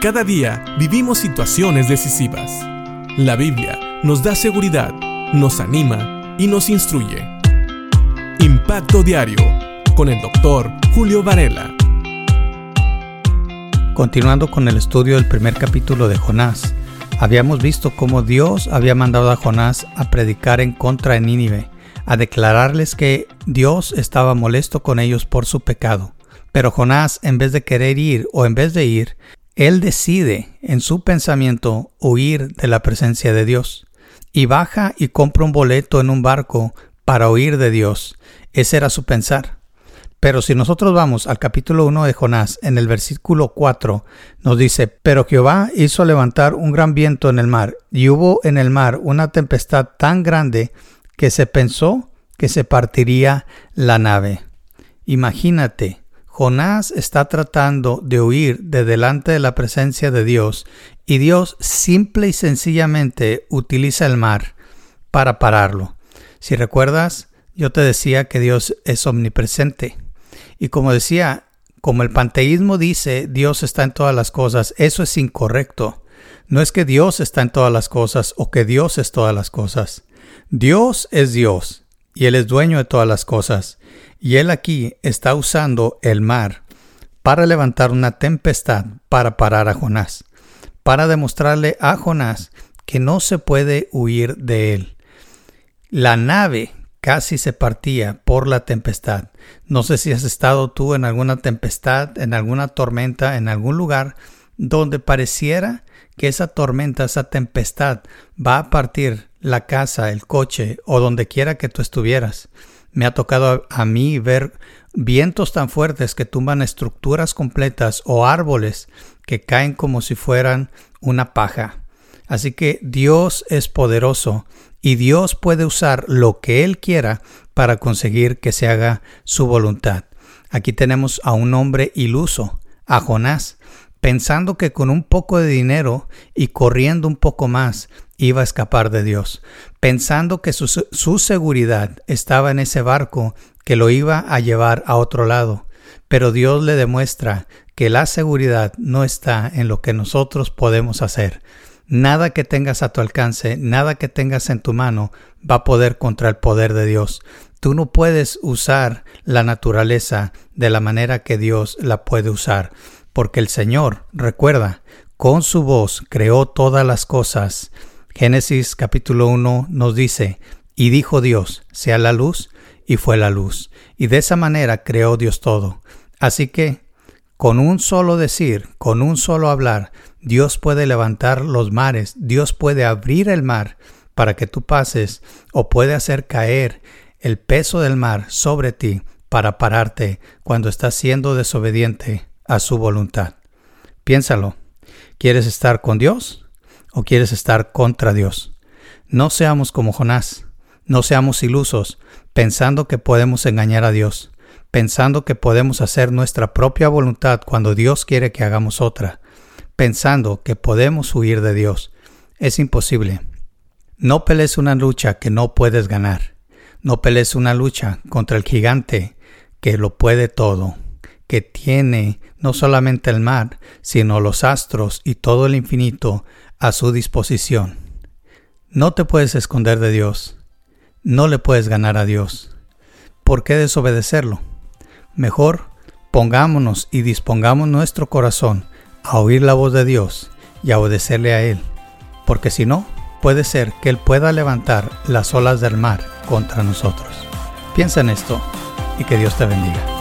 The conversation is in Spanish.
Cada día vivimos situaciones decisivas. La Biblia nos da seguridad, nos anima y nos instruye. Impacto Diario con el doctor Julio Varela. Continuando con el estudio del primer capítulo de Jonás, habíamos visto cómo Dios había mandado a Jonás a predicar en contra de Nínive, a declararles que Dios estaba molesto con ellos por su pecado. Pero Jonás, en vez de querer ir o en vez de ir, él decide en su pensamiento huir de la presencia de Dios y baja y compra un boleto en un barco para huir de Dios. Ese era su pensar. Pero si nosotros vamos al capítulo 1 de Jonás, en el versículo 4, nos dice, Pero Jehová hizo levantar un gran viento en el mar, y hubo en el mar una tempestad tan grande que se pensó que se partiría la nave. Imagínate, Jonás está tratando de huir de delante de la presencia de Dios y Dios simple y sencillamente utiliza el mar para pararlo. Si recuerdas, yo te decía que Dios es omnipresente. Y como decía, como el panteísmo dice Dios está en todas las cosas, eso es incorrecto. No es que Dios está en todas las cosas o que Dios es todas las cosas. Dios es Dios y Él es dueño de todas las cosas. Y él aquí está usando el mar para levantar una tempestad para parar a Jonás, para demostrarle a Jonás que no se puede huir de él. La nave casi se partía por la tempestad. No sé si has estado tú en alguna tempestad, en alguna tormenta, en algún lugar donde pareciera que esa tormenta, esa tempestad va a partir la casa, el coche o donde quiera que tú estuvieras. Me ha tocado a, mí ver vientos tan fuertes que tumban estructuras completas o árboles que caen como si fueran una paja. Así que Dios es poderoso y Dios puede usar lo que Él quiera para conseguir que se haga su voluntad. Aquí tenemos a un hombre iluso, a Jonás, pensando que con un poco de dinero y corriendo un poco más iba a escapar de Dios, pensando que su, seguridad estaba en ese barco que lo iba a llevar a otro lado. Pero Dios le demuestra que la seguridad no está en lo que nosotros podemos hacer. Nada que tengas a tu alcance, nada que tengas en tu mano va a poder contra el poder de Dios. Tú no puedes usar la naturaleza de la manera que Dios la puede usar, porque el Señor, recuerda, con su voz creó todas las cosas Génesis capítulo 1 nos dice, y dijo Dios, sea la luz, y fue la luz. Y de esa manera creó Dios todo. Así que, con un solo decir, con un solo hablar, Dios puede levantar los mares, Dios puede abrir el mar para que tú pases, o puede hacer caer el peso del mar sobre ti para pararte cuando estás siendo desobediente a su voluntad. Piénsalo. ¿Quieres estar con Dios? o quieres estar contra Dios. No seamos como Jonás, no seamos ilusos, pensando que podemos engañar a Dios, pensando que podemos hacer nuestra propia voluntad cuando Dios quiere que hagamos otra, pensando que podemos huir de Dios. Es imposible. No pelees una lucha que no puedes ganar. No pelees una lucha contra el gigante que lo puede todo, que tiene no solamente el mar, sino los astros y todo el infinito a su disposición. No te puedes esconder de Dios. No le puedes ganar a Dios. ¿Por qué desobedecerlo? Mejor pongámonos y dispongamos nuestro corazón a oír la voz de Dios y a obedecerle a Él, porque si no, puede ser que Él pueda levantar las olas del mar contra nosotros. Piensa en esto y que Dios te bendiga.